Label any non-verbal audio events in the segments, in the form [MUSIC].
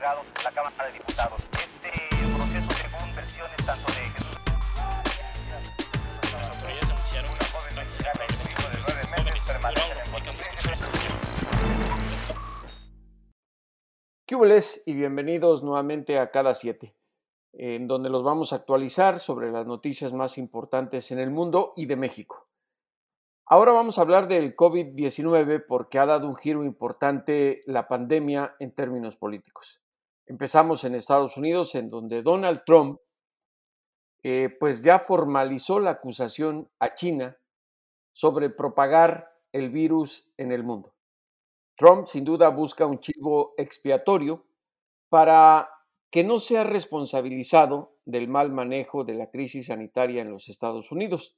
otorgado la Cámara de Diputados. Este proceso, según versiones tanto de Jesús. Las autoridades anunciaron que asaltantes eran probablemente jóvenes, Durazo publica un discurso ¿Qué hubo,les? y bienvenidos nuevamente a Cada Siete, en donde los vamos a actualizar sobre las noticias más importantes en el mundo y de México. Ahora vamos a hablar del COVID-19 porque ha dado un giro importante la pandemia en términos políticos. Empezamos en Estados Unidos, en donde Donald Trump eh, pues ya formalizó la acusación a China sobre propagar el virus en el mundo. Trump sin duda busca un chivo expiatorio para que no sea responsabilizado del mal manejo de la crisis sanitaria en los Estados Unidos.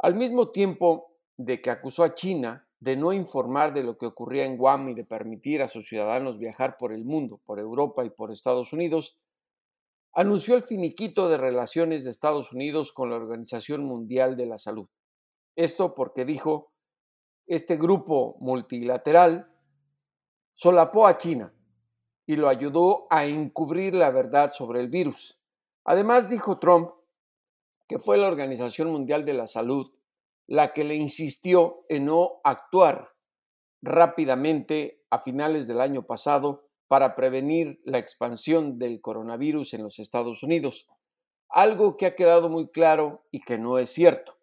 Al mismo tiempo, de que acusó a China de no informar de lo que ocurría en Guam y de permitir a sus ciudadanos viajar por el mundo, por Europa y por Estados Unidos, anunció el finiquito de relaciones de Estados Unidos con la Organización Mundial de la Salud. Esto porque dijo, este grupo multilateral solapó a China y lo ayudó a encubrir la verdad sobre el virus. Además, dijo Trump que fue la Organización Mundial de la Salud la que le insistió en no actuar rápidamente a finales del año pasado para prevenir la expansión del coronavirus en los Estados Unidos, algo que ha quedado muy claro y que no es cierto,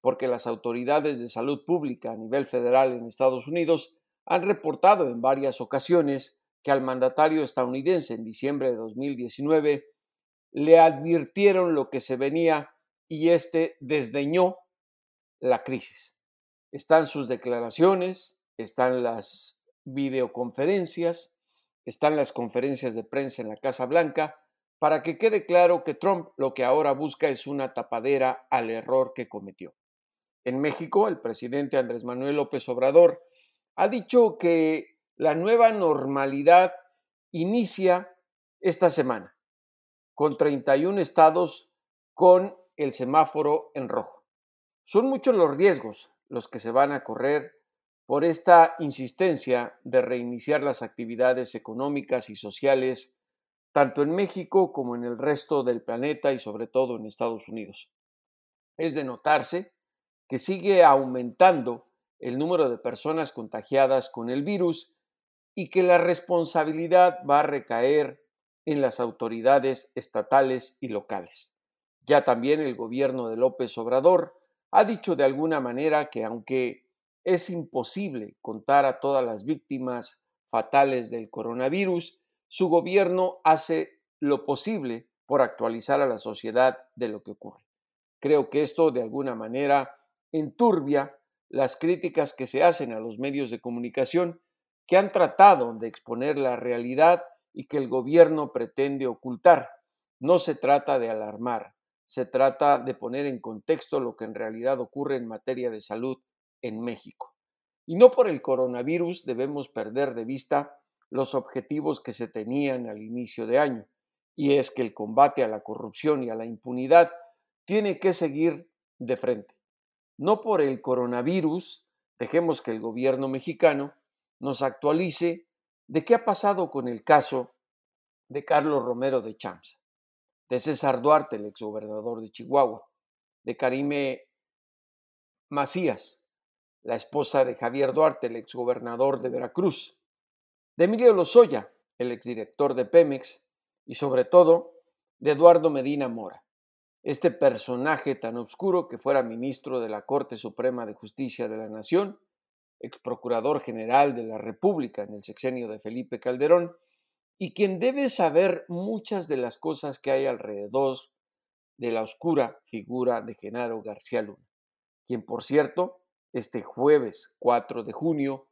porque las autoridades de salud pública a nivel federal en Estados Unidos han reportado en varias ocasiones que al mandatario estadounidense en diciembre de 2019 le advirtieron lo que se venía y éste desdeñó la crisis. Están sus declaraciones, están las videoconferencias, están las conferencias de prensa en la Casa Blanca, para que quede claro que Trump lo que ahora busca es una tapadera al error que cometió. En México, el presidente Andrés Manuel López Obrador ha dicho que la nueva normalidad inicia esta semana, con 31 estados con el semáforo en rojo. Son muchos los riesgos los que se van a correr por esta insistencia de reiniciar las actividades económicas y sociales tanto en México como en el resto del planeta y sobre todo en Estados Unidos. Es de notarse que sigue aumentando el número de personas contagiadas con el virus y que la responsabilidad va a recaer en las autoridades estatales y locales. Ya también el gobierno de López Obrador ha dicho de alguna manera que aunque es imposible contar a todas las víctimas fatales del coronavirus, su gobierno hace lo posible por actualizar a la sociedad de lo que ocurre. Creo que esto de alguna manera enturbia las críticas que se hacen a los medios de comunicación que han tratado de exponer la realidad y que el gobierno pretende ocultar. No se trata de alarmar, se trata de poner en contexto lo que en realidad ocurre en materia de salud en México. Y no por el coronavirus debemos perder de vista los objetivos que se tenían al inicio de año, y es que el combate a la corrupción y a la impunidad tiene que seguir de frente. No por el coronavirus dejemos que el gobierno mexicano nos actualice de qué ha pasado con el caso de Carlos Romero de Champs de César Duarte, el exgobernador de Chihuahua, de Karime Macías, la esposa de Javier Duarte, el exgobernador de Veracruz, de Emilio Lozoya, el exdirector de Pemex, y sobre todo de Eduardo Medina Mora, este personaje tan oscuro que fuera ministro de la Corte Suprema de Justicia de la Nación, ex procurador general de la República en el sexenio de Felipe Calderón, y quien debe saber muchas de las cosas que hay alrededor de la oscura figura de Genaro García Luna, quien por cierto, este jueves 4 de junio,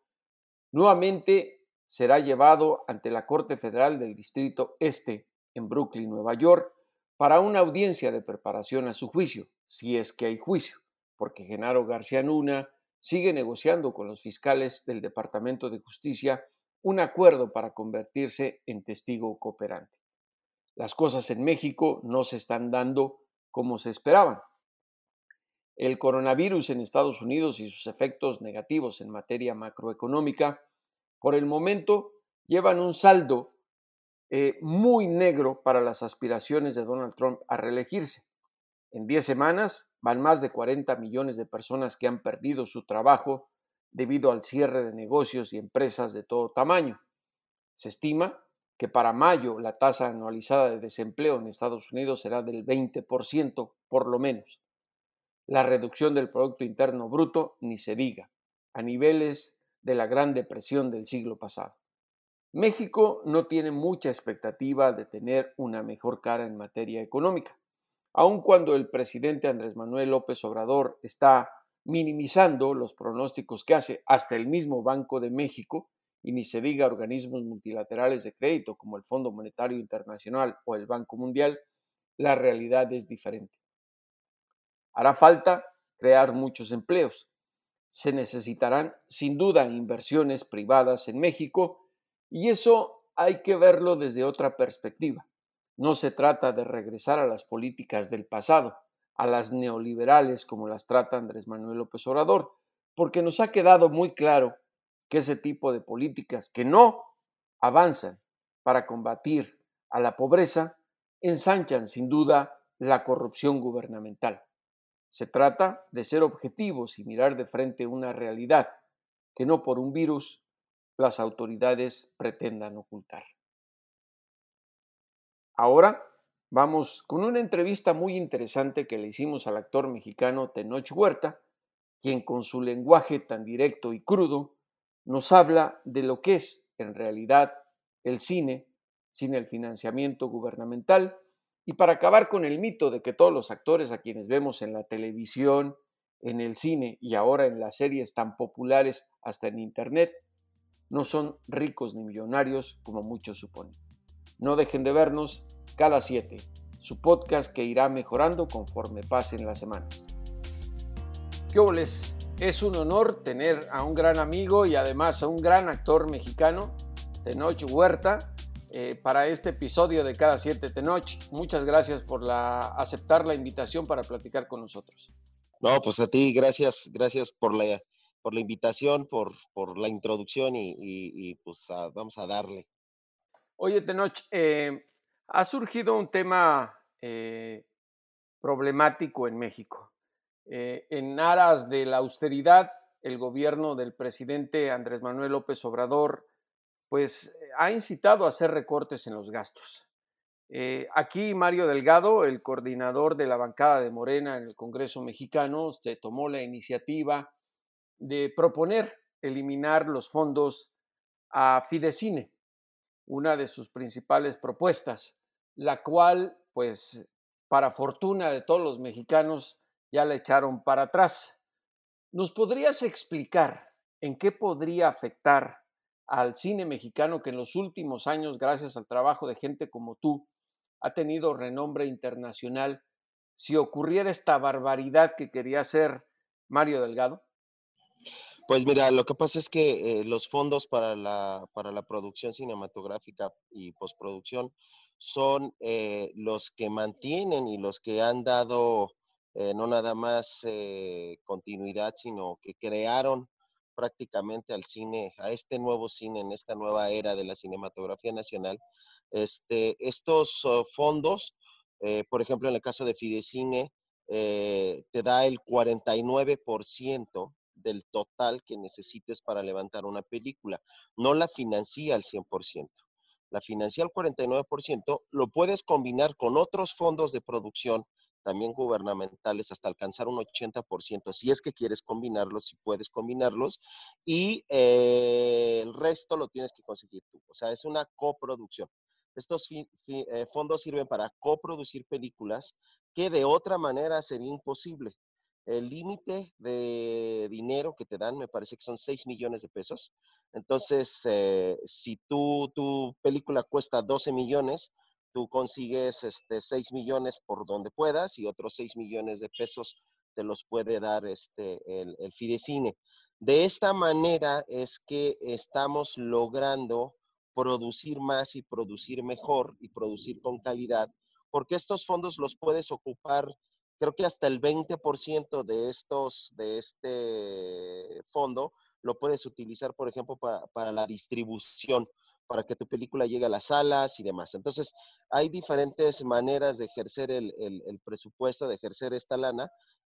nuevamente será llevado ante la Corte Federal del Distrito Este en Brooklyn, Nueva York, para una audiencia de preparación a su juicio, si es que hay juicio, porque Genaro García Luna sigue negociando con los fiscales del Departamento de Justicia un acuerdo para convertirse en testigo cooperante. Las cosas en México no se están dando como se esperaban. El coronavirus en Estados Unidos y sus efectos negativos en materia macroeconómica, por el momento, llevan un saldo eh, muy negro para las aspiraciones de Donald Trump a reelegirse. En 10 semanas van más de 40 millones de personas que han perdido su trabajo debido al cierre de negocios y empresas de todo tamaño. Se estima que para mayo la tasa anualizada de desempleo en Estados Unidos será del 20%, por lo menos. La reducción del Producto Interno Bruto ni se diga, a niveles de la Gran Depresión del siglo pasado. México no tiene mucha expectativa de tener una mejor cara en materia económica, aun cuando el presidente Andrés Manuel López Obrador está minimizando los pronósticos que hace hasta el mismo Banco de México, y ni se diga organismos multilaterales de crédito como el Fondo Monetario Internacional o el Banco Mundial, la realidad es diferente. Hará falta crear muchos empleos. Se necesitarán sin duda inversiones privadas en México y eso hay que verlo desde otra perspectiva. No se trata de regresar a las políticas del pasado, a las neoliberales como las trata Andrés Manuel López Obrador, porque nos ha quedado muy claro que ese tipo de políticas que no avanzan para combatir a la pobreza ensanchan sin duda la corrupción gubernamental. Se trata de ser objetivos y mirar de frente una realidad que no por un virus las autoridades pretendan ocultar. Ahora vamos con una entrevista muy interesante que le hicimos al actor mexicano Tenoch Huerta, quien con su lenguaje tan directo y crudo nos habla de lo que es en realidad el cine sin el financiamiento gubernamental y para acabar con el mito de que todos los actores a quienes vemos en la televisión, en el cine y ahora en las series tan populares hasta en Internet no son ricos ni millonarios como muchos suponen. No dejen de vernos cada siete, su podcast que irá mejorando conforme pasen las semanas. ¿Qué les? Es un honor tener a un gran amigo y además a un gran actor mexicano, Tenoch Huerta, eh, para este episodio de Cada Siete Tenoch. Muchas gracias por la, aceptar la invitación para platicar con nosotros. No, pues a ti, gracias, gracias por la, por la invitación, por, por la introducción y, pues vamos a darle. Oye, Tenoch, eh, ha surgido un tema eh, problemático en México. Eh, en aras de la austeridad, el gobierno del presidente Andrés Manuel López Obrador pues ha incitado a hacer recortes en los gastos. aquí Mario Delgado, el coordinador de la bancada de Morena en el Congreso mexicano, se tomó la iniciativa de proponer eliminar los fondos a Fidecine, una de sus principales propuestas, la cual, pues, para fortuna de todos los mexicanos, ya la echaron para atrás. ¿Nos podrías explicar en qué podría afectar al cine mexicano que en los últimos años, gracias al trabajo de gente como tú, ha tenido renombre internacional, si ocurriera esta barbaridad que quería hacer Mario Delgado? Pues mira, lo que pasa es que eh, los fondos para la, para la producción cinematográfica y postproducción son eh, los que mantienen y los que han dado eh, no nada más continuidad, sino que crearon prácticamente al cine, a este nuevo cine, en esta nueva era de la cinematografía nacional. Este, estos oh, fondos, por ejemplo, en el caso de Fidecine, te da el 49% del total que necesites para levantar una película. No la financia al 100%. La financia al 49%, lo puedes combinar con otros fondos de producción también gubernamentales hasta alcanzar un 80%, si es que quieres combinarlos, si puedes combinarlos, y eh, el resto lo tienes que conseguir tú. O sea, es una coproducción. Estos eh, fondos sirven para coproducir películas que de otra manera sería imposible. El límite de dinero que te dan me parece que son 6 millones de pesos. Entonces, eh, si tú, tu película cuesta 12 millones, tú consigues este, 6 millones por donde puedas y otros 6 millones de pesos te los puede dar este, el, el Fidecine. De esta manera es que estamos logrando producir más y producir mejor y producir con calidad, porque estos fondos los puedes ocupar creo que hasta el 20% de estos, de este fondo, lo puedes utilizar, por ejemplo, para, la distribución. para que tu película llegue a las salas y demás. Entonces, hay diferentes maneras de ejercer el, el presupuesto, de ejercer esta lana,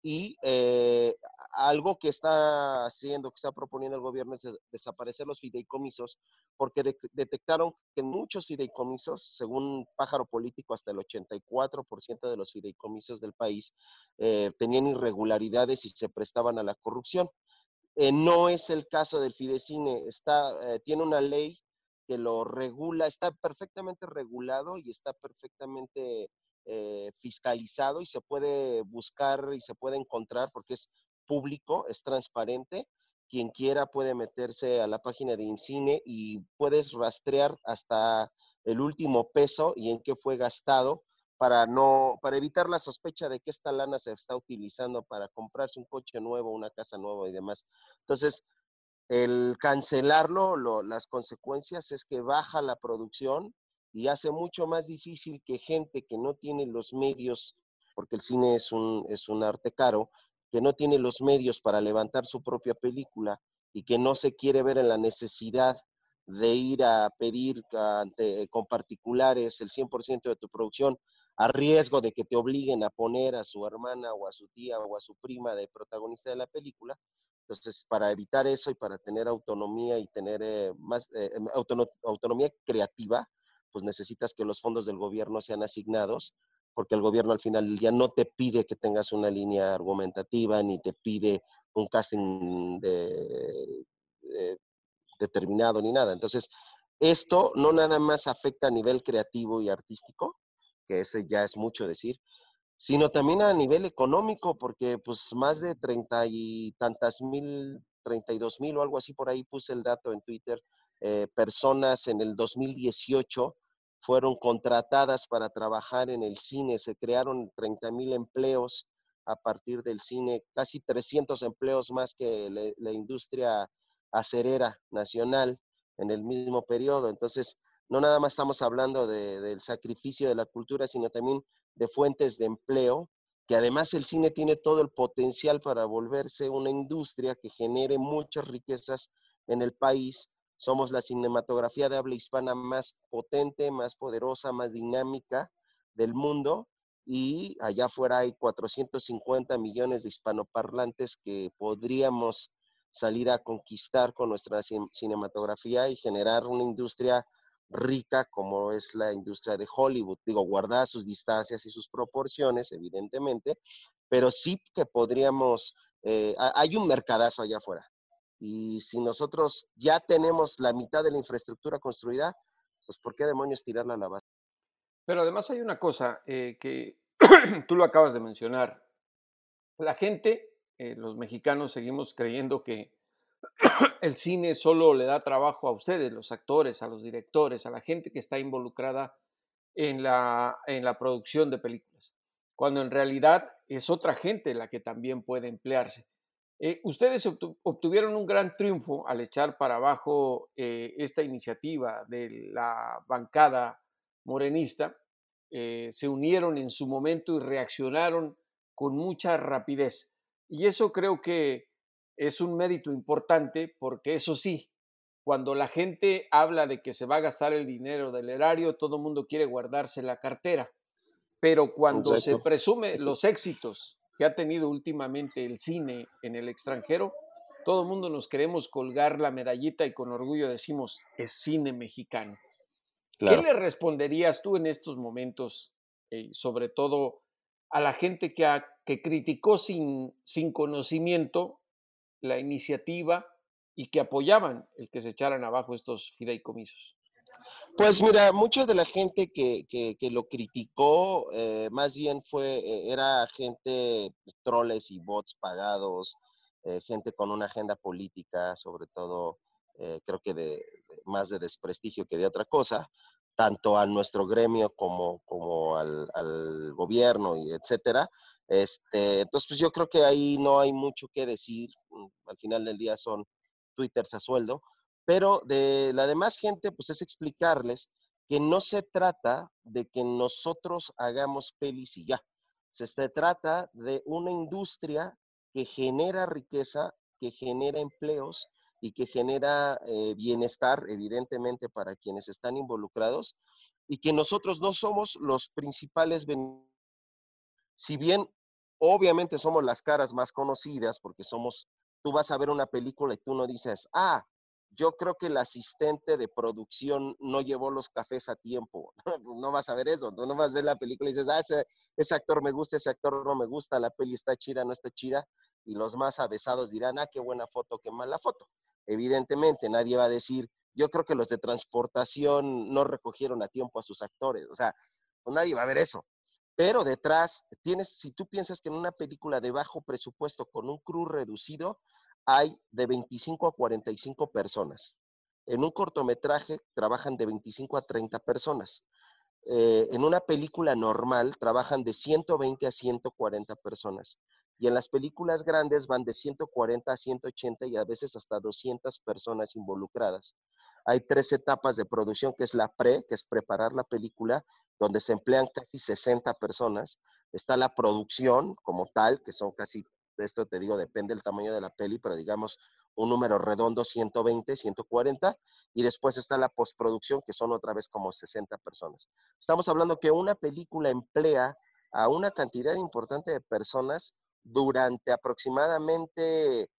y eh, algo que está haciendo, que está proponiendo el gobierno es desaparecer los fideicomisos, porque detectaron que muchos fideicomisos, según Pájaro Político, hasta el 84% de los fideicomisos del país eh, tenían irregularidades y se prestaban a la corrupción. Eh, no es el caso del Fidecine, está, tiene una ley que lo regula, está perfectamente regulado y está perfectamente eh, fiscalizado y se puede buscar y se puede encontrar porque es público, es transparente. Quien quiera puede meterse a la página de INCINE y puedes rastrear hasta el último peso y en qué fue gastado para no para evitar la sospecha de que esta lana se está utilizando para comprarse un coche nuevo, una casa nueva y demás. Entonces, el cancelarlo, las consecuencias es que baja la producción, y hace mucho más difícil que gente que no tiene los medios, porque el cine es un, es un arte caro, que no tiene los medios para levantar su propia película y que no se quiere ver en la necesidad de ir a pedir con particulares el 100% de tu producción a riesgo de que te obliguen a poner a su hermana o a su tía o a su prima de protagonista de la película. Entonces, para evitar eso y para tener autonomía y tener eh, más eh, autonomía creativa, pues necesitas que los fondos del gobierno sean asignados, porque el gobierno al final ya no te pide que tengas una línea argumentativa, ni te pide un casting determinado, ni nada. Entonces, esto no nada más afecta a nivel creativo y artístico, que ese ya es mucho decir, sino también a nivel económico, porque pues más de treinta y tantas mil, treinta y dos mil o algo así por ahí puse el dato en Twitter, eh, personas en el 2018 fueron contratadas para trabajar en el cine, se crearon 30 mil empleos a partir del cine, casi 300 empleos más que la, industria acerera nacional en el mismo periodo. Entonces, no nada más estamos hablando del sacrificio de la cultura, sino también de fuentes de empleo, que además el cine tiene todo el potencial para volverse una industria que genere muchas riquezas en el país somos la cinematografía de habla hispana más potente, más poderosa, más dinámica del mundo y allá afuera hay 450 millones de hispanoparlantes que podríamos salir a conquistar con nuestra cinematografía y generar una industria rica como es la industria de Hollywood. Digo, guardar sus distancias y sus proporciones, evidentemente, pero sí que podríamos, eh, hay un mercadazo allá afuera. Y si nosotros ya tenemos la mitad de la infraestructura construida, pues ¿por qué demonios tirarla a la base? Pero además hay una cosa eh, que [CLEARS THROAT] tú lo acabas de mencionar. La gente, eh, los mexicanos, seguimos creyendo que [CLEARS THROAT] el cine solo le da trabajo a ustedes, los actores, a los directores, a la gente que está involucrada en la, en la producción de películas, cuando en realidad es otra gente la que también puede emplearse. Eh, ustedes obtuvieron un gran triunfo al echar para abajo eh, esta iniciativa de la bancada morenista. Eh, se unieron en su momento y reaccionaron con mucha rapidez. Y eso creo que es un mérito importante porque eso sí, cuando la gente habla de que se va a gastar el dinero del erario, todo el mundo quiere guardarse la cartera. Pero cuando se presume los éxitos que ha tenido últimamente el cine en el extranjero, todo el mundo nos queremos colgar la medallita y con orgullo decimos, es cine mexicano. ¿Qué le responderías tú en estos momentos, eh, sobre todo a la gente que, que criticó sin, sin conocimiento la iniciativa y que apoyaban el que se echaran abajo estos fideicomisos? Pues mira, mucha de la gente que, lo criticó, eh, más bien fue, eh, era gente, pues, troles y bots pagados, eh, gente con una agenda política, sobre todo, creo que de, más de desprestigio que de otra cosa, tanto a nuestro gremio como, como al, al gobierno y etcétera. Este, entonces, pues yo creo que ahí no hay mucho que decir. Mm, al final del día son twitters a sueldo. Pero de la demás gente, pues es explicarles que no se trata de que nosotros hagamos pelis y ya. Se trata de una industria que genera riqueza, que genera empleos y que genera eh, bienestar, evidentemente, para quienes están involucrados y que nosotros no somos los principales Si bien obviamente somos las caras más conocidas porque somos, tú vas a ver una película y tú no dices, ah, yo creo que el asistente de producción no llevó los cafés a tiempo. [LAUGHS] no vas a ver eso, no vas a ver la película y dices, ah, ese, ese actor me gusta, ese actor no me gusta, la peli está chida, no está chida, y los más avesados dirán, ah, qué buena foto, qué mala foto. Evidentemente, nadie va a decir, yo creo que los de transportación no recogieron a tiempo a sus actores, o sea, pues nadie va a ver eso. Pero detrás, tienes, si tú piensas que en una película de bajo presupuesto con un crew reducido, hay de 25 a 45 personas. En un cortometraje trabajan de 25 a 30 personas. Eh, en una película normal trabajan de 120 a 140 personas. Y en las películas grandes van de 140 a 180 y a veces hasta 200 personas involucradas. Hay tres etapas de producción, que es la pre, que es preparar la película, donde se emplean casi 60 personas. Está la producción como tal, que son casi, esto te digo, depende del tamaño de la peli, pero digamos un número redondo, 120, 140. Y después está la postproducción, que son otra vez como 60 personas. Estamos hablando que una película emplea a una cantidad importante de personas durante aproximadamente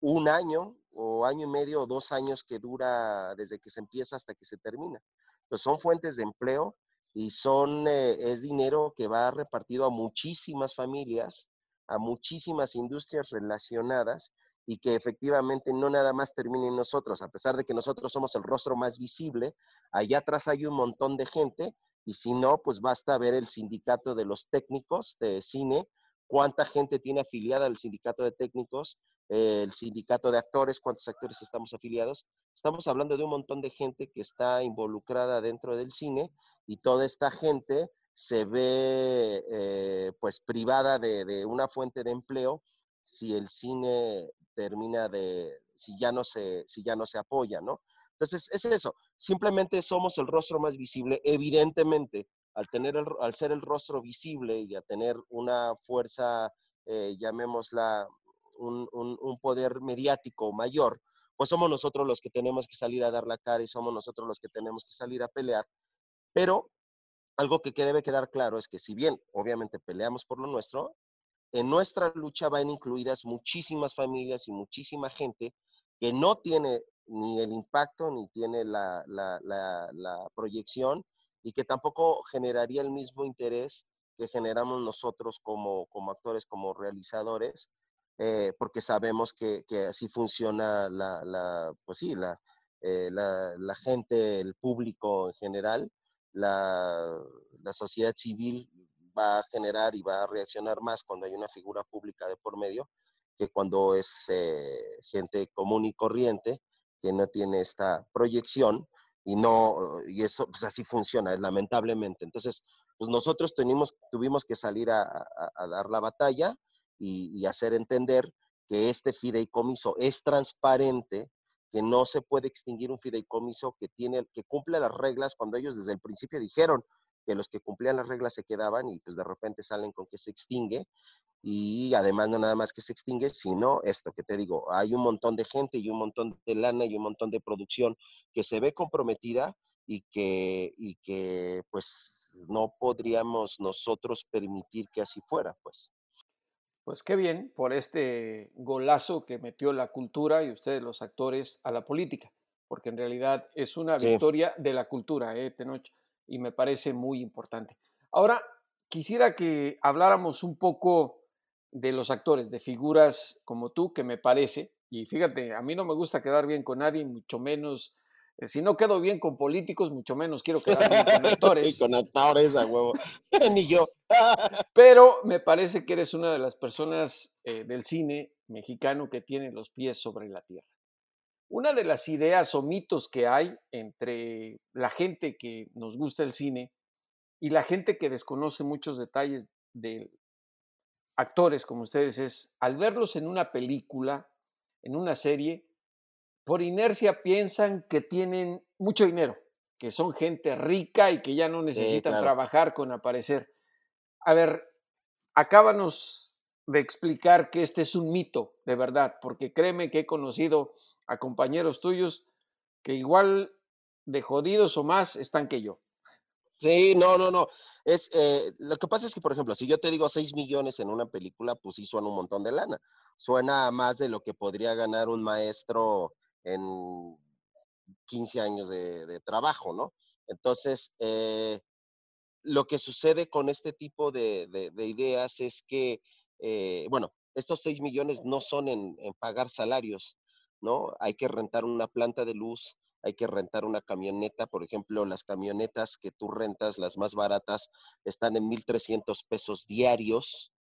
un año o año y medio o dos años que dura desde que se empieza hasta que se termina. Entonces son fuentes de empleo y son, eh, es dinero que va repartido a muchísimas familias, a muchísimas industrias relacionadas y que efectivamente no nada más termina en nosotros, a pesar de que nosotros somos el rostro más visible, allá atrás hay un montón de gente y si no, pues basta ver el sindicato de los técnicos de cine cuánta gente tiene afiliada al sindicato de técnicos, el sindicato de actores, cuántos actores estamos afiliados. Estamos hablando de un montón de gente que está involucrada dentro del cine y toda esta gente se ve eh, pues privada de, una fuente de empleo si el cine termina de, si ya no se, si ya no se apoya, ¿no? Entonces, es eso. Simplemente somos el rostro más visible. Evidentemente, al, tener al ser el rostro visible y a tener una fuerza, eh, llamémosla, un, un, poder mediático mayor, pues somos nosotros los que tenemos que salir a dar la cara y somos nosotros los que tenemos que salir a pelear. Pero algo que debe quedar claro es que si bien obviamente peleamos por lo nuestro, en nuestra lucha van incluidas muchísimas familias y muchísima gente que no tiene ni el impacto ni tiene la, la, la proyección y que tampoco generaría el mismo interés que generamos nosotros como, como actores, como realizadores, eh, porque sabemos que, que, así funciona la, la pues sí, la, eh, la, la, gente, el público en general, la, la sociedad civil va a generar y va a reaccionar más cuando hay una figura pública de por medio que cuando es eh, gente común y corriente que no tiene esta proyección y no, y eso, pues así funciona, lamentablemente. Entonces, pues nosotros tuvimos, tuvimos que salir a, dar la batalla y, hacer entender que este fideicomiso es transparente, que no se puede extinguir un fideicomiso que tiene, que cumple las reglas cuando ellos desde el principio dijeron que los que cumplían las reglas se quedaban y pues de repente salen con que se extingue y además no nada más que se extingue, sino esto que te digo, hay un montón de gente y un montón de lana y un montón de producción que se ve comprometida y que, y que pues no podríamos nosotros permitir que así fuera, pues. Pues qué bien por este golazo que metió la cultura y ustedes los actores a la política, porque en realidad es una victoria de la cultura, ¿eh, Tenoch? Y me parece muy importante. Ahora, quisiera que habláramos un poco de los actores, de figuras como tú, que me parece, y fíjate, a mí no me gusta quedar bien con nadie, mucho menos, si no quedo bien con políticos, mucho menos quiero quedar bien con [LAUGHS] actores. y con actores, a huevo, [LAUGHS] ni yo. [LAUGHS] Pero me parece que eres una de las personas eh, del cine mexicano que tiene los pies sobre la tierra. Una de las ideas o mitos que hay entre la gente que nos gusta el cine y la gente que desconoce muchos detalles del actores como ustedes es, al verlos en una película, en una serie, por inercia piensan que tienen mucho dinero, que son gente rica y que ya no necesitan trabajar con aparecer. A ver, acábanos de explicar que este es un mito, de verdad, porque créeme que he conocido a compañeros tuyos que igual de jodidos o más están que yo. Sí, no, no, no. Es, eh, lo que pasa es que, por ejemplo, si yo te digo 6 millones en una película, pues sí suena un montón de lana. Suena más de lo que podría ganar un maestro en 15 años de, trabajo, ¿no? Entonces, eh, lo que sucede con este tipo de, ideas es que, eh, bueno, estos 6 millones no son en, en pagar salarios, ¿no? Hay que rentar una planta de luz, hay que rentar una camioneta, por ejemplo, las camionetas que tú rentas, las más baratas, están en 1.300 pesos diarios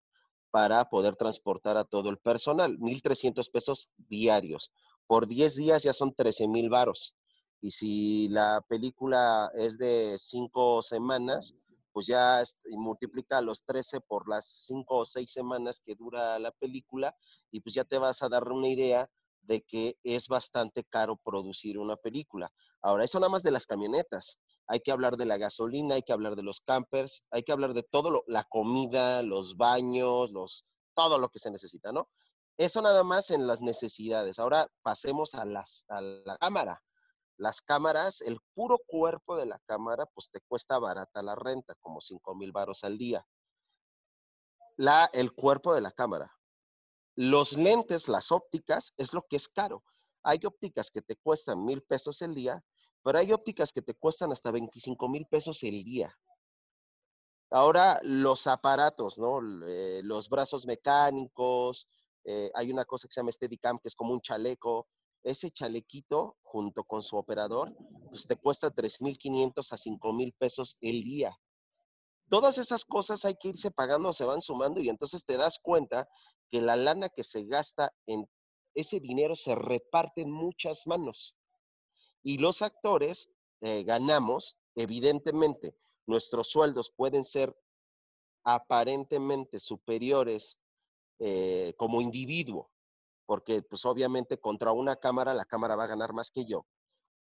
para poder transportar a todo el personal, 1.300 pesos diarios. Por 10 días ya son 13,000 varos. Y si la película es de 5 semanas, pues ya multiplica los 13 por las 5 o 6 semanas que dura la película y pues ya te vas a dar una idea de que es bastante caro producir una película. Ahora, eso nada más de las camionetas. Hay que hablar de la gasolina, hay que hablar de los campers, hay que hablar de todo lo, la comida, los baños, los, todo lo que se necesita, ¿no? Eso nada más en las necesidades. Ahora pasemos a, las, a la cámara. Las cámaras, el puro cuerpo de la cámara, pues te cuesta barata la renta, como 5 mil baros al día. La, el cuerpo de la cámara. Los lentes, las ópticas, es lo que es caro. Hay ópticas que te cuestan mil pesos el día, pero hay ópticas que te cuestan hasta 25 mil pesos el día. Ahora, los aparatos, ¿no? Eh, los brazos mecánicos, eh, hay una cosa que se llama Steadicam, que es como un chaleco. Ese chalequito, junto con su operador, pues te cuesta 3.500 a 5.000 pesos el día. Todas esas cosas hay que irse pagando, se van sumando y entonces te das cuenta que la lana que se gasta en ese dinero se reparte en muchas manos. Y los actores eh, ganamos, evidentemente, nuestros sueldos pueden ser aparentemente superiores eh, como individuo, porque pues obviamente contra una cámara la cámara va a ganar más que yo,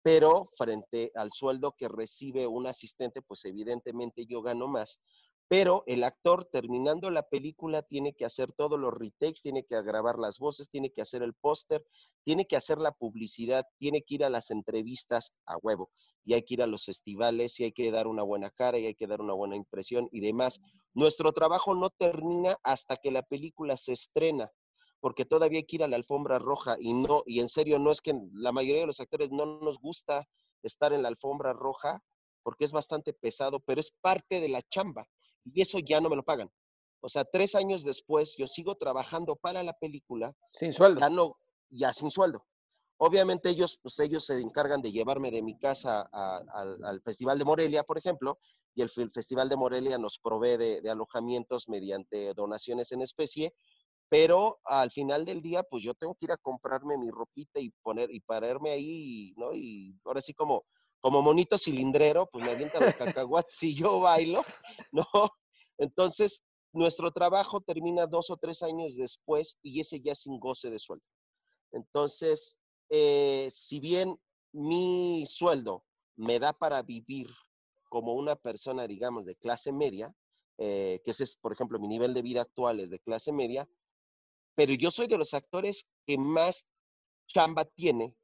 pero frente al sueldo que recibe un asistente, pues evidentemente yo gano más. Pero el actor terminando la película tiene que hacer todos los retakes, tiene que grabar las voces, tiene que hacer el póster, tiene que hacer la publicidad, tiene que ir a las entrevistas a huevo y hay que ir a los festivales y hay que dar una buena cara y hay que dar una buena impresión y demás. Nuestro trabajo no termina hasta que la película se estrena porque todavía hay que ir a la alfombra roja y no, y en serio, no es que la mayoría de los actores no nos gusta estar en la alfombra roja porque es bastante pesado, pero es parte de la chamba y eso ya no me lo pagan. O sea, tres años después yo sigo trabajando para la película. Sin sueldo. Ya no, ya sin sueldo. Obviamente ellos, pues ellos se encargan de llevarme de mi casa al, Festival de Morelia, por ejemplo, y el, Festival de Morelia nos provee de, alojamientos mediante donaciones en especie, pero al final del día, pues yo tengo que ir a comprarme mi ropita y poner y pararme ahí, ¿no? Y ahora sí como como monito cilindrero, pues me avientan los cacahuates y yo bailo, ¿no? Entonces, nuestro trabajo termina dos o tres años después y ese ya sin goce de sueldo. Entonces, eh, si bien mi sueldo me da para vivir como una persona, digamos, de clase media, eh, que ese es, por ejemplo, mi nivel de vida actual es de clase media, pero yo soy de los actores que más chamba tiene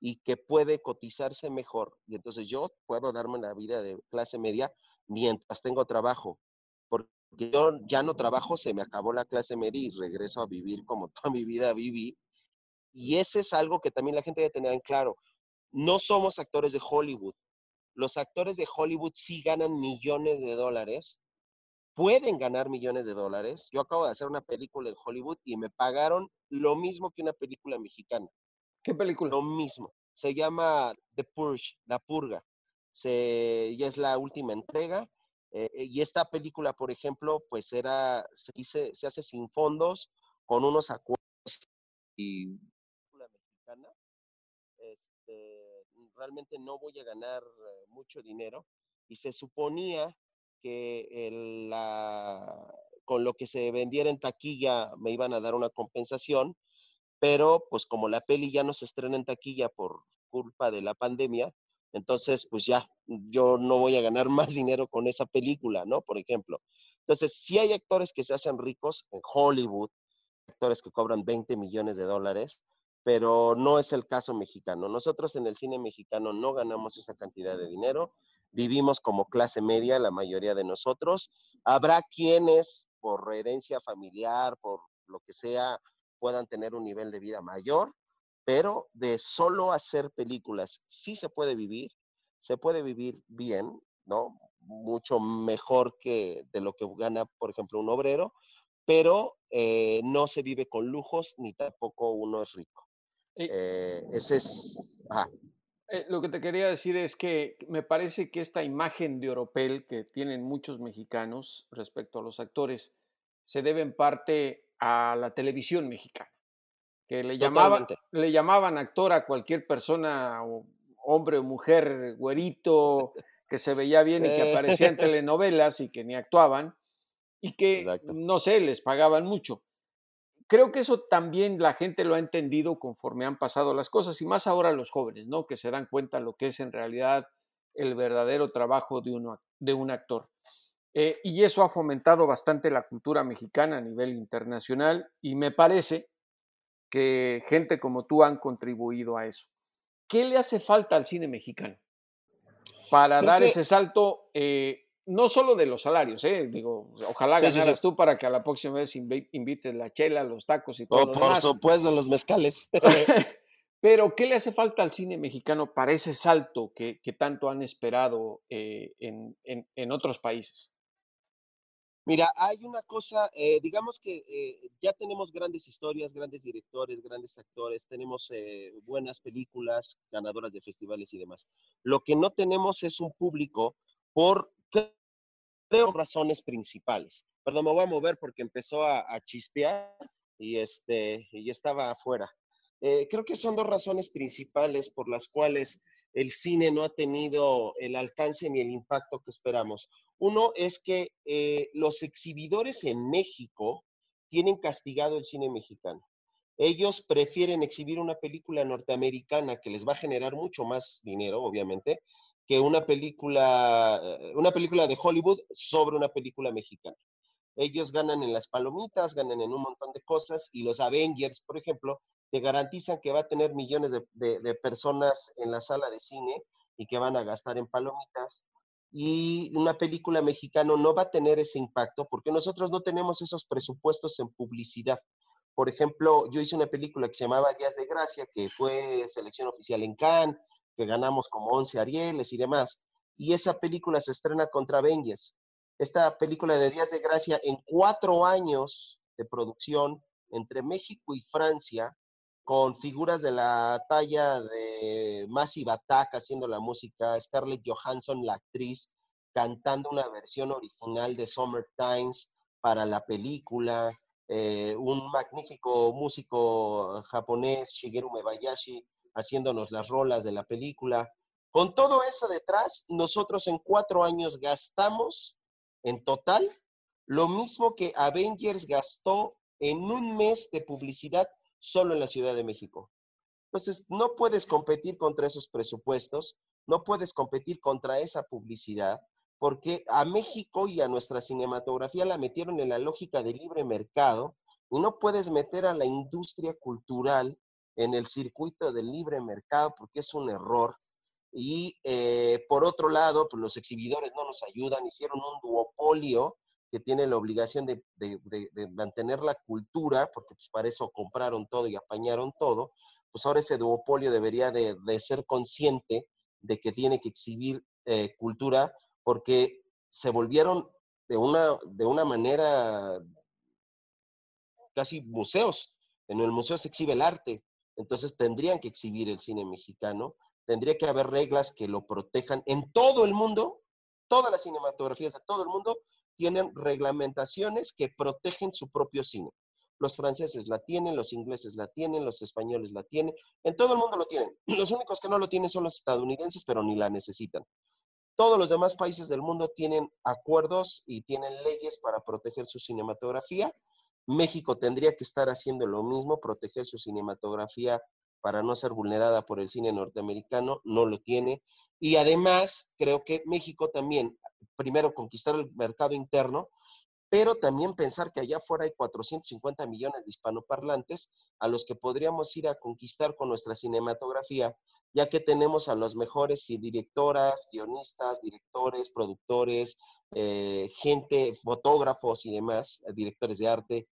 y que puede cotizarse mejor. Y entonces yo puedo darme la vida de clase media mientras tengo trabajo. Porque yo ya no trabajo, se me acabó la clase media y regreso a vivir como [LAUGHS] toda mi vida viví. Y ese es algo que también la gente debe tener en claro. No somos actores de Hollywood. Los actores de Hollywood sí ganan millones de dólares pueden ganar millones de dólares. Yo acabo de hacer una película en Hollywood y me pagaron lo mismo que una película mexicana. ¿Qué película? Lo mismo. Se llama The Purge, La Purga. Se, ya es la última entrega. Eh, y esta película, por ejemplo, pues era, se, se hace sin fondos, con unos acuerdos y. Este, realmente no voy a ganar eh, mucho dinero. Y se suponía que con lo que se vendiera en taquilla me iban a dar una compensación, pero pues como la peli ya no se estrena en taquilla por culpa de la pandemia, entonces pues ya yo no voy a ganar [LAUGHS] más dinero con esa película, ¿no? Por ejemplo. Entonces, si hay actores que se hacen ricos en Hollywood, actores que cobran 20 millones de dólares, pero no es el caso mexicano. Nosotros en el cine mexicano no ganamos esa cantidad de dinero, vivimos como clase media la mayoría de nosotros. Habrá quienes por herencia familiar, por lo que sea, puedan tener un nivel de vida mayor, pero de solo hacer películas sí se puede vivir, se puede vivir bien, ¿no? Mucho mejor que de lo que gana, por ejemplo, un obrero, pero eh, no se vive con lujos ni tampoco uno es rico. Eh, ese es... Eh, lo que te quería decir es que me parece que esta imagen de Oropel que tienen muchos mexicanos respecto a los actores se debe en parte a la televisión mexicana, que le llamaban, le llamaban actor a cualquier persona, hombre o mujer, güerito, que se veía bien y que aparecía en [LAUGHS] telenovelas y que ni actuaban, y que, no sé, les pagaban mucho creo que eso también la gente lo ha entendido conforme han pasado las cosas y más ahora los jóvenes, ¿no? Que se dan cuenta lo que es en realidad el verdadero trabajo de, uno, de un actor. Eh, y eso ha fomentado bastante la cultura mexicana a nivel internacional y me parece que gente como tú han contribuido a eso. ¿Qué le hace falta al cine mexicano para dar ese salto eh, no solo de los salarios, ¿eh? Digo, ojalá ganaras tú para que a la próxima vez invites la chela, los tacos y todo. Oh, por supuesto, los mezcales. [LAUGHS] [LAUGHS] Pero, ¿qué le hace falta al cine mexicano para ese salto que, tanto han esperado eh, en, otros países? Mira, hay una cosa, eh, digamos que eh, ya tenemos grandes historias, grandes directores, grandes actores, tenemos buenas películas, ganadoras de festivales y demás. Lo que no tenemos es un público por creo razones principales. Perdón, me voy a mover porque empezó a, chispear y, este, y estaba afuera. Eh, creo que son dos razones principales por las cuales el cine no ha tenido el alcance ni el impacto que esperamos. Uno es que eh, los exhibidores en México tienen castigado el cine mexicano. Ellos prefieren exhibir una película norteamericana que les va a generar mucho más dinero, obviamente, que una película, eh, una película de Hollywood sobre una película mexicana. Ellos ganan en las palomitas, ganan en un montón de cosas y los Avengers, por ejemplo, te garantizan que va a tener millones de, personas en la sala de cine y que van a gastar en palomitas. Y una película mexicana no va a tener ese impacto porque nosotros no tenemos esos presupuestos en publicidad. Por ejemplo, yo hice una película que se llamaba Días de Gracia, que fue selección oficial en Cannes, que ganamos como 11 Arieles y demás. Y esa película se estrena contra Avengers. Esta película de Días de Gracia, en cuatro años de producción entre México y Francia, con figuras de la talla de Massive Attack haciendo la música, Scarlett Johansson, la actriz, cantando una versión original de Summer Times para la película, eh, un magnífico músico japonés, Shigeru Mebayashi, haciéndonos las rolas de la película. Con todo eso detrás, nosotros en cuatro años gastamos en total lo mismo que Avengers gastó en un mes de publicidad solo en la Ciudad de México. Entonces, no puedes competir contra esos presupuestos, no puedes competir contra esa publicidad, porque a México y a nuestra cinematografía la metieron en la lógica de libre mercado y no puedes meter a la industria cultural en el circuito del libre mercado porque es un error. Y eh, por otro lado, pues los exhibidores no nos ayudan, hicieron un duopolio que tiene la obligación de, mantener la cultura, porque pues para eso compraron todo y apañaron todo, pues ahora ese duopolio debería de, ser consciente de que tiene que exhibir eh, cultura, porque se volvieron de una, de una manera casi museos. En el museo se exhibe el arte, entonces tendrían que exhibir el cine mexicano, tendría que haber reglas que lo protejan en todo el mundo, todas las cinematografías de todo el mundo tienen reglamentaciones que protegen su propio cine. Los franceses la tienen, los ingleses la tienen, los españoles la tienen, en todo el mundo lo tienen. [CLEARS THROAT] Los únicos que no lo tienen son los estadounidenses, pero ni la necesitan. Todos los demás países del mundo tienen acuerdos y tienen leyes para proteger su cinematografía México tendría que estar haciendo lo mismo, proteger su cinematografía para no ser vulnerada por el cine norteamericano, no lo tiene. Y además, creo que México también, primero, conquistar el mercado interno pero también pensar que allá afuera hay 450 millones de hispanoparlantes a los que podríamos ir a conquistar con nuestra cinematografía, ya que tenemos a los mejores directoras, guionistas, directores, productores, eh, gente, fotógrafos y demás, directores de arte.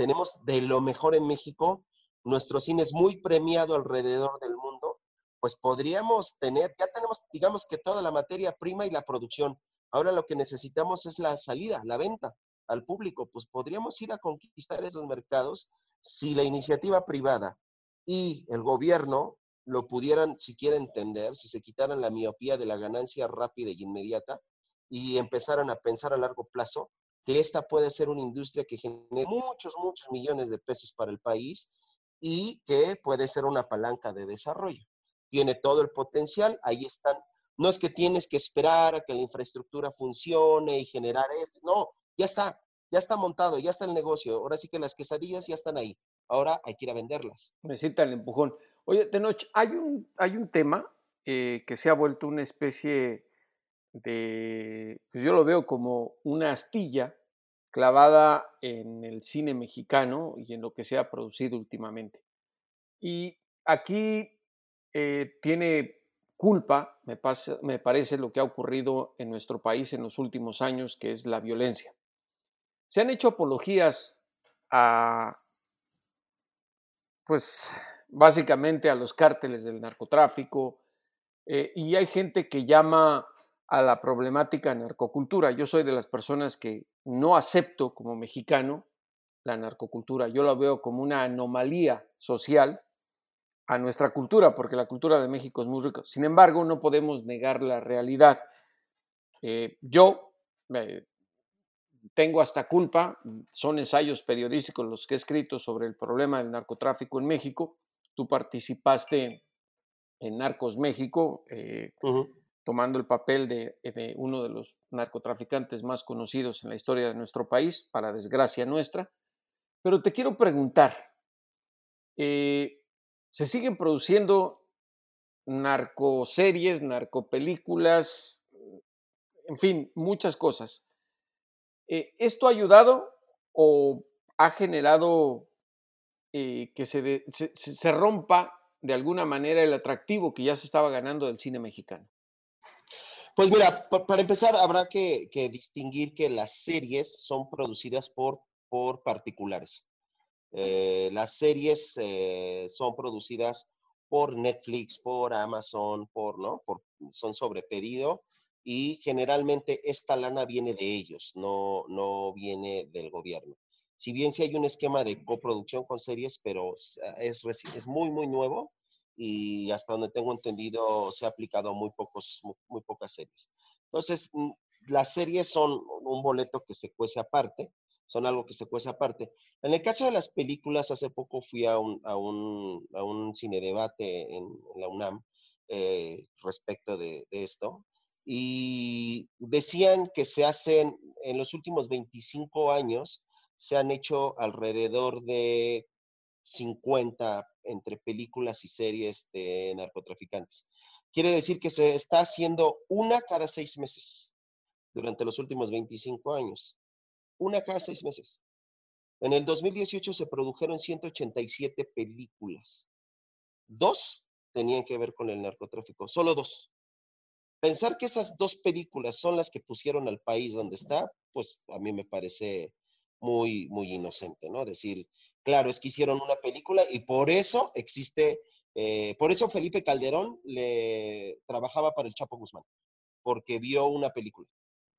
Tenemos de lo mejor en México. Nuestro cine es muy premiado alrededor del mundo. Pues podríamos tener, ya tenemos, digamos que toda la materia prima y la producción Ahora lo que necesitamos es la salida, la venta al público. Pues podríamos ir a conquistar esos mercados si la iniciativa privada y el gobierno lo pudieran siquiera entender, si se quitaran la miopía de la ganancia rápida y inmediata y empezaran a pensar a largo plazo que esta puede ser una industria que genere muchos, muchos millones de pesos para el país y que puede ser una palanca de desarrollo. Tiene todo el potencial, ahí están no es que tienes que esperar a que la infraestructura funcione y generar esto. No, ya está, ya está montado, ya está el negocio. Ahora sí que las quesadillas ya están ahí. Ahora hay que ir a venderlas. Necesita el empujón. Oye, Tenoch, hay un, hay un tema eh, que se ha vuelto una especie de, pues yo lo veo como una astilla clavada en el cine mexicano y en lo que se ha producido últimamente. Y aquí eh, tiene culpa, me, pasa, me parece lo que ha ocurrido en nuestro país en los últimos años, que es la violencia. Se han hecho apologías a, pues, básicamente a los cárteles del narcotráfico, eh, y hay gente que llama a la problemática narcocultura. Yo soy de las personas que no acepto como mexicano la narcocultura. Yo la veo como una anomalía social a nuestra cultura, porque la cultura de México es muy rica. Sin embargo, no podemos negar la realidad. Eh, yo eh, tengo hasta culpa, son ensayos periodísticos los que he escrito sobre el problema del narcotráfico en México. Tú participaste en Narcos México, eh, tomando el papel de, de, uno de los narcotraficantes más conocidos en la historia de nuestro país, para desgracia nuestra. Pero te quiero preguntar, se siguen produciendo narcoseries, narcopelículas, en fin, muchas cosas. Eh, ¿Esto ha ayudado o ha generado eh, que se, rompa de alguna manera el atractivo que ya se estaba ganando del cine mexicano? Pues mira, para empezar, habrá que, distinguir que las series son producidas por, por particulares. Eh, las series eh, son producidas por Netflix, por Amazon, por, ¿no? Por, son sobre pedido y generalmente esta lana viene de ellos, no, no viene del gobierno. Si bien sí hay un esquema de coproducción con series, pero es, es muy, muy nuevo y hasta donde tengo entendido se ha aplicado muy, pocos, muy, pocas series. Entonces, mm, las series son un boleto que se cuece aparte son algo que se cuece aparte. En el caso de las películas, hace poco fui a un, a un, a un cine debate en, la UNAM eh, respecto de, esto y decían que se hacen, en los últimos 25 años, se han hecho alrededor de 50 entre películas y series de narcotraficantes. Quiere decir que se está haciendo una cada seis meses durante los últimos 25 años una cada seis meses. En el 2018 se produjeron 187 películas. Dos tenían que ver con el narcotráfico, solo dos. Pensar que esas dos películas son las que pusieron al país donde está, pues a mí me parece muy, muy inocente, ¿no? Decir, claro, es que hicieron una película y por eso existe, eh, por eso Felipe Calderón le trabajaba para el Chapo Guzmán, porque vio una película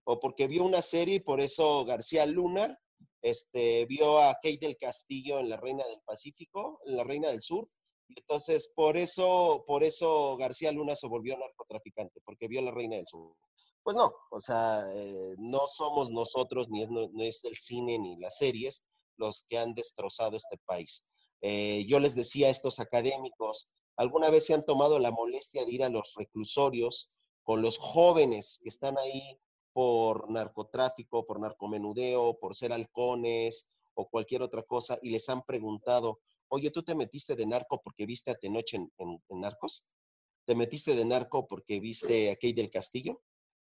o porque vio una serie y por eso García Luna este, vio a Kate del Castillo en La Reina del Pacífico, en La Reina del Sur. Entonces, por eso, por eso García Luna se volvió narcotraficante, porque vio a La Reina del Sur. Pues no, o sea, eh, no somos nosotros, ni es, no, es el cine ni las series los que han destrozado este país. Eh, yo les decía a estos académicos, ¿alguna vez se han tomado la molestia de ir a los reclusorios con los jóvenes que están ahí por narcotráfico, por narcomenudeo, por ser halcones o cualquier otra cosa y les han preguntado, oye, ¿tú te metiste de narco porque viste a Tenoche en, en, Narcos? ¿Te metiste de narco porque viste a Kate del Castillo?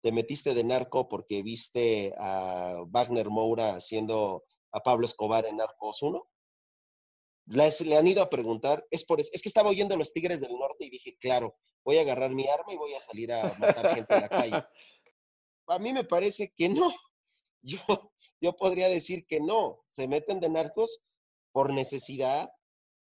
te metiste de narco porque viste a Wagner Moura haciendo a Pablo Escobar en Narcos 1? le han ido a preguntar, es por eso, es que estaba oyendo a los Tigres del Norte y dije, claro, voy a agarrar mi arma y voy a salir a matar gente en la calle. [LAUGHS] A mí me parece que no. Yo, yo podría decir que no. Se meten de narcos por necesidad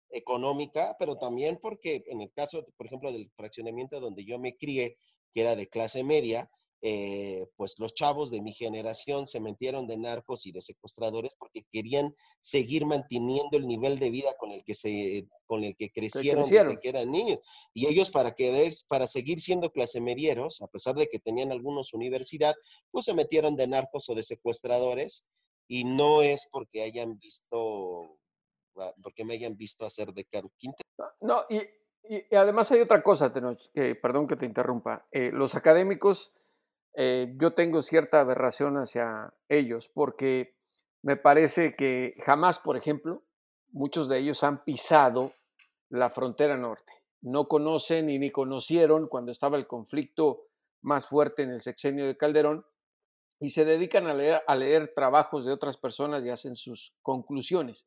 económica, pero también porque en el caso, por ejemplo, del fraccionamiento donde yo me crié, que era de clase media, eh, pues los chavos de mi generación se metieron de narcos y de secuestradores porque querían seguir manteniendo el nivel de vida con el que se con el que crecieron, desde que eran niños. Y ellos para querer para seguir siendo clase medieros a pesar de que tenían algunos universidad pues se metieron de narcos o de secuestradores y no es porque hayan visto ah, porque me hayan visto hacer de Caro no y, y, además hay otra cosa Tenoch, que perdón que te interrumpa eh, los académicos eh, yo tengo cierta aberración hacia ellos porque me parece que jamás, por ejemplo, muchos de ellos han pisado la frontera norte. No conocen y ni conocieron cuando estaba el conflicto más fuerte en el sexenio de Calderón y se dedican a leer, trabajos de otras personas y hacen sus conclusiones.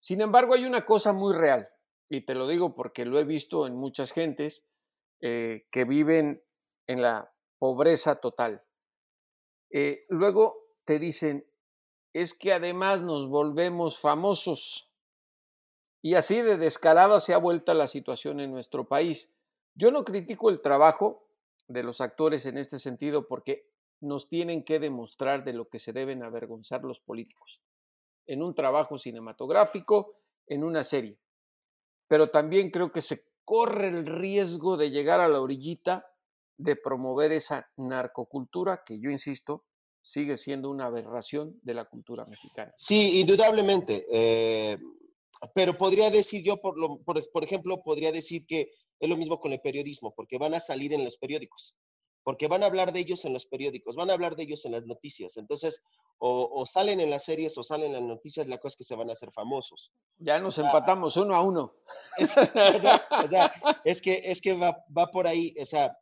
Sin embargo, hay una cosa muy real, y te lo digo porque lo he visto en muchas gentes eh, que viven en la pobreza total. Eh, luego te dicen, es que además nos volvemos famosos. Y así de descarada se ha vuelto la situación en nuestro país. Yo no critico el trabajo de los actores en este sentido porque nos tienen que demostrar de lo que se deben avergonzar los políticos en un trabajo cinematográfico, en una serie. Pero también creo que se corre el riesgo de llegar a la orillita de promover esa narcocultura que yo insisto sigue siendo una aberración de la cultura mexicana. Sí, indudablemente. Eh, pero podría decir yo, por, lo, por, ejemplo, podría decir que es lo mismo con el periodismo, porque van a salir en los periódicos, porque van a hablar de ellos en los periódicos, van a hablar de ellos en las noticias. Entonces, o, salen en las series o salen en las noticias, la cosa es que se van a hacer famosos. Ya nos empatamos uno a uno. [LAUGHS] o sea, [LAUGHS] es que, es que va, va por ahí, o sea,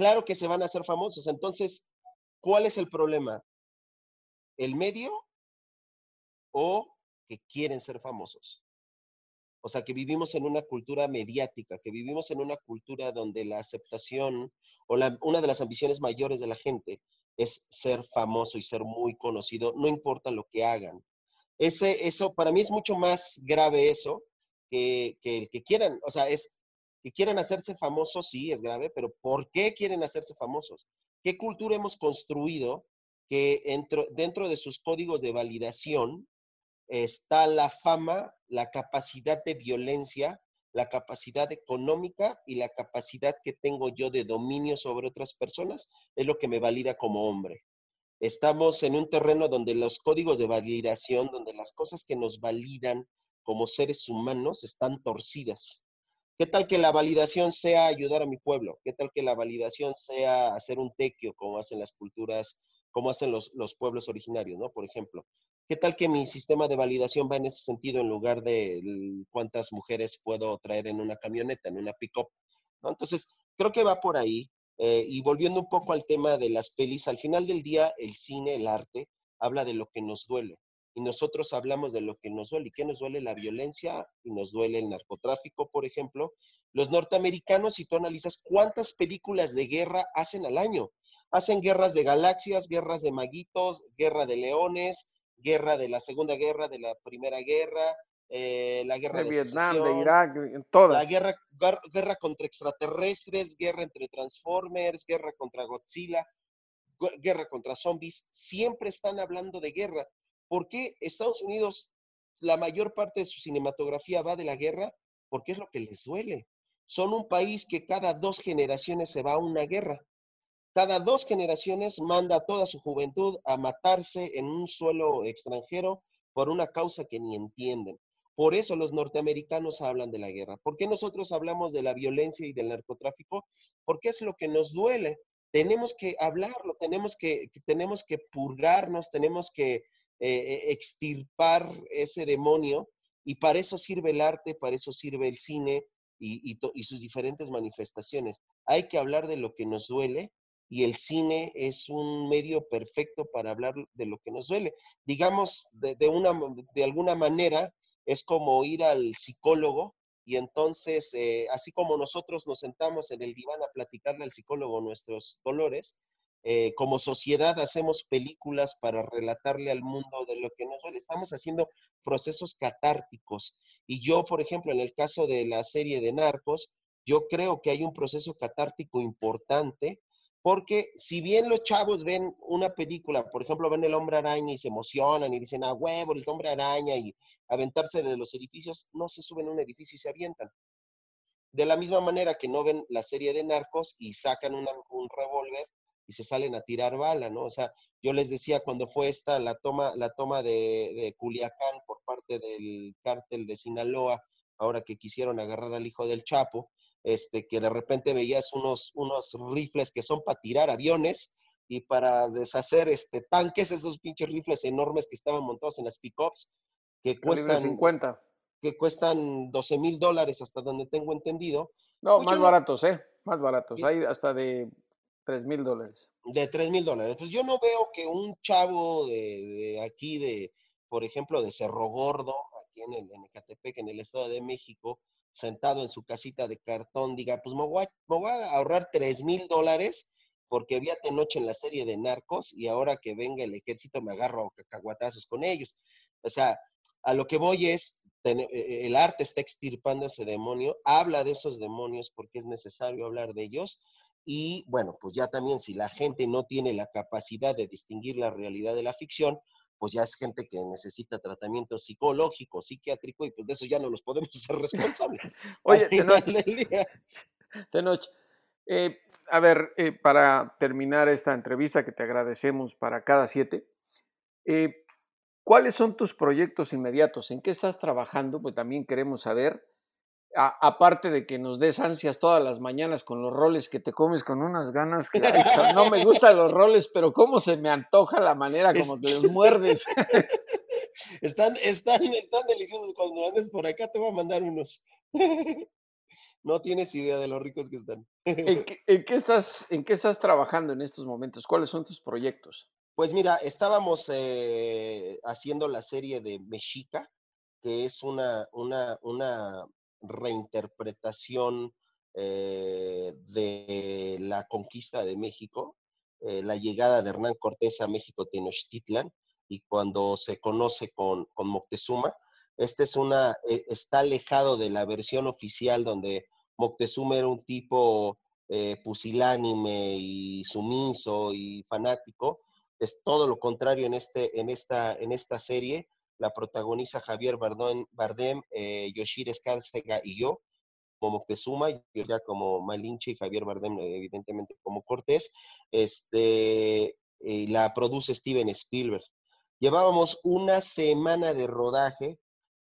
claro que se van a hacer famosos. Entonces, ¿cuál es el problema? ¿El medio o que quieren ser famosos? O sea, que vivimos en una cultura mediática, que vivimos en una cultura donde la aceptación o una de las ambiciones mayores de la gente es ser famoso y ser muy conocido, no importa lo que hagan. Ese, eso, para mí es mucho más grave eso que, que el que quieran, o sea, es que quieren hacerse famosos, sí, es grave, pero ¿por qué quieren hacerse famosos? ¿Qué cultura hemos construido que dentro de sus códigos de validación está la fama, la capacidad de violencia, la capacidad económica y la capacidad que tengo yo de dominio sobre otras personas? Es lo que me valida como hombre. Estamos en un terreno donde los códigos de validación, donde las cosas que nos validan como seres humanos están torcidas. ¿Qué tal que la validación sea ayudar a mi pueblo? ¿Qué tal que la validación sea hacer un tequio como hacen las culturas, como hacen los, los pueblos originarios, ¿no? Por ejemplo. ¿Qué tal que mi sistema de validación va en ese sentido en lugar de cuántas mujeres puedo traer en una camioneta, en una pick-up? ¿no? Entonces, creo que va por ahí. Eh, y volviendo un poco al tema de las pelis, al final del día, el cine, el arte, habla de lo que nos duele y nosotros hablamos de lo que nos duele. ¿Y qué nos duele? La violencia y nos duele el narcotráfico, por ejemplo. Los norteamericanos, si tú analizas cuántas películas de guerra hacen al año, hacen guerras de galaxias, guerras de maguitos, guerra de leones, guerra de la Segunda Guerra, de la Primera Guerra, eh, la guerra de, Vietnam, de Irak, en todas. La guerra, guerra contra extraterrestres, guerra entre Transformers, guerra contra Godzilla, guerra contra zombies, siempre están hablando de guerra. ¿Por qué Estados Unidos, la mayor parte de su cinematografía va de la guerra? Porque es lo que les duele. Son un país que cada dos generaciones se va a una guerra. Cada dos generaciones manda a toda su juventud a matarse en un suelo extranjero por una causa que ni entienden. Por eso los norteamericanos hablan de la guerra. ¿Por qué nosotros hablamos de la violencia y del narcotráfico? Porque es lo que nos duele. Tenemos que hablarlo, tenemos que, tenemos que purgarnos, tenemos que eh, eh, extirpar ese demonio y para eso sirve el arte, para eso sirve el cine y, sus diferentes manifestaciones. Hay que hablar de lo que nos duele y el cine es un medio perfecto para hablar de lo que nos duele. Digamos, de, una, de alguna manera, es como ir al psicólogo y entonces, eh, así como nosotros nos sentamos en el diván a platicarle al psicólogo nuestros dolores, eh, como sociedad hacemos películas para relatarle al mundo de lo que nos duele. Estamos haciendo procesos catárticos. Y yo, por ejemplo, en el caso de la serie de Narcos, yo creo que hay un proceso catártico importante porque si bien los chavos ven una película, por ejemplo, ven el hombre araña y se emocionan y dicen, ah, huevo, el hombre araña y aventarse de los edificios, no se suben a un edificio y se avientan. De la misma manera que no ven la serie de narcos y sacan un revólver y se salen a tirar bala, ¿no? O sea, yo les decía cuando fue esta la toma, la toma de, de Culiacán por parte del cártel de Sinaloa, ahora que quisieron agarrar al hijo del Chapo, este, que de repente veías unos, unos rifles que son para tirar aviones y para deshacer este, tanques, esos pinches rifles enormes que estaban montados en las pickups, que cuestan, 50. que cuestan 12 mil dólares hasta donde tengo entendido. No, pues más baratos, ¿eh? Más baratos. Hay hasta de 3 mil dólares. De 3 mil dólares. Pues yo no veo que un chavo de, aquí, de, por ejemplo, de Cerro Gordo, aquí en, el, en Ecatepec, en el Estado de México, sentado en su casita de cartón, diga, pues me voy a, ahorrar 3 mil dólares porque vi a noche en la serie de Narcos y ahora que venga el ejército me agarro a cacahuatazos con ellos. O sea, a lo que voy es, e, e, el arte está extirpando ese demonio, habla de esos demonios porque es necesario hablar de ellos. Y bueno, pues ya también si la gente no tiene la capacidad de distinguir la realidad de la ficción, pues ya es gente que necesita tratamiento psicológico, psiquiátrico, y pues de eso ya no los podemos [LAUGHS] hacer responsables. [LAUGHS] Oye, Tenoch, [LAUGHS] eh, a ver, eh, para terminar esta entrevista que te agradecemos para cada siete, eh, ¿cuáles son tus proyectos inmediatos? ¿En qué estás trabajando? Pues también queremos saber aparte de que nos des ansias todas las mañanas con los roles que te comes con unas ganas que no me [LAUGHS] gustan los roles, pero cómo se me antoja la manera como que los muerdes. [LAUGHS] Están, están, están deliciosos. Cuando andes por acá te voy a mandar unos. [LAUGHS] No tienes idea de lo ricos que están. ¿En qué, estás, ¿En qué estás trabajando en estos momentos? ¿Cuáles son tus proyectos? Pues mira, estábamos eh, haciendo la serie de Mexica, que es una, una, una reinterpretación eh, de la conquista de México, eh, la llegada de Hernán Cortés a México Tenochtitlan y cuando se conoce con, con Moctezuma. Este es una, eh, está alejado de la versión oficial donde Moctezuma era un tipo pusilánime y sumiso y fanático. Es todo lo contrario en, este, en, esta, en esta serie la protagoniza Javier Bardem, Bardem eh, Yoshir Escárcega y yo, como Moctezuma, yo ya como Malinche y Javier Bardem, evidentemente como Cortés. Este, la produce Steven Spielberg. Llevábamos una semana de rodaje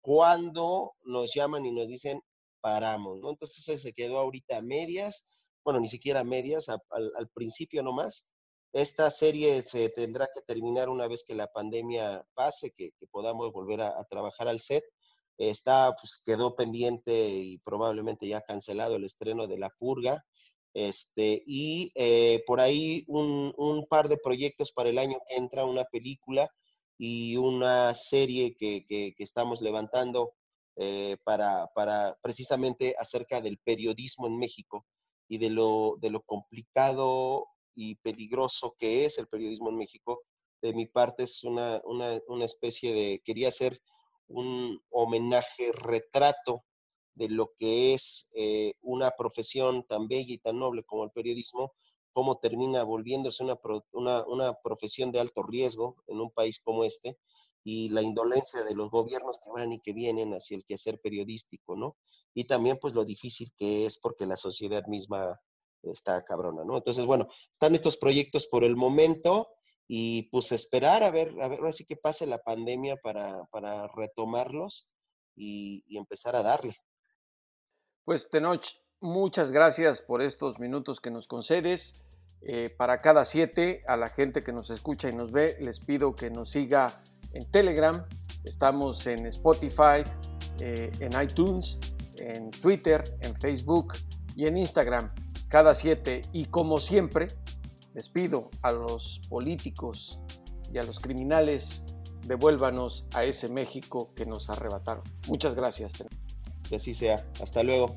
cuando nos llaman y nos dicen paramos, ¿no? Entonces se quedó ahorita a medias, bueno, ni siquiera a medias, al, al principio nomás, esta serie se tendrá que terminar una vez que la pandemia pase, que, podamos volver a, trabajar al set. Está, pues quedó pendiente y probablemente ya cancelado el estreno de La Purga. Este, y eh, por ahí un, par de proyectos para el año que entra, una película y una serie que, estamos levantando eh, para, para, precisamente acerca del periodismo en México y de lo, de lo complicado y peligroso que es el periodismo en México. De mi parte es una, una, especie de, quería hacer un homenaje, retrato de lo que es eh, una profesión tan bella y tan noble como el periodismo, cómo termina volviéndose una, una, una, profesión de alto riesgo en un país como este y la indolencia de los gobiernos que van y que vienen hacia el quehacer periodístico, ¿no? Y también pues lo difícil que es porque la sociedad misma está cabrona, ¿no? Entonces, bueno, están estos proyectos por el momento y pues esperar a ver, a ver, ahora sí que pase la pandemia para, para retomarlos y, empezar a darle. Pues Tenoch, muchas gracias por estos minutos que nos concedes. Eh, para cada siete, a la gente que nos escucha y nos ve, les pido que nos siga en Telegram, estamos en Spotify, eh, en iTunes, en Twitter, en Facebook y en Instagram cada siete y como siempre, Les pido a los políticos y a los criminales, devuélvanos a ese México que nos arrebataron. Muchas gracias. Que así sea. Hasta luego.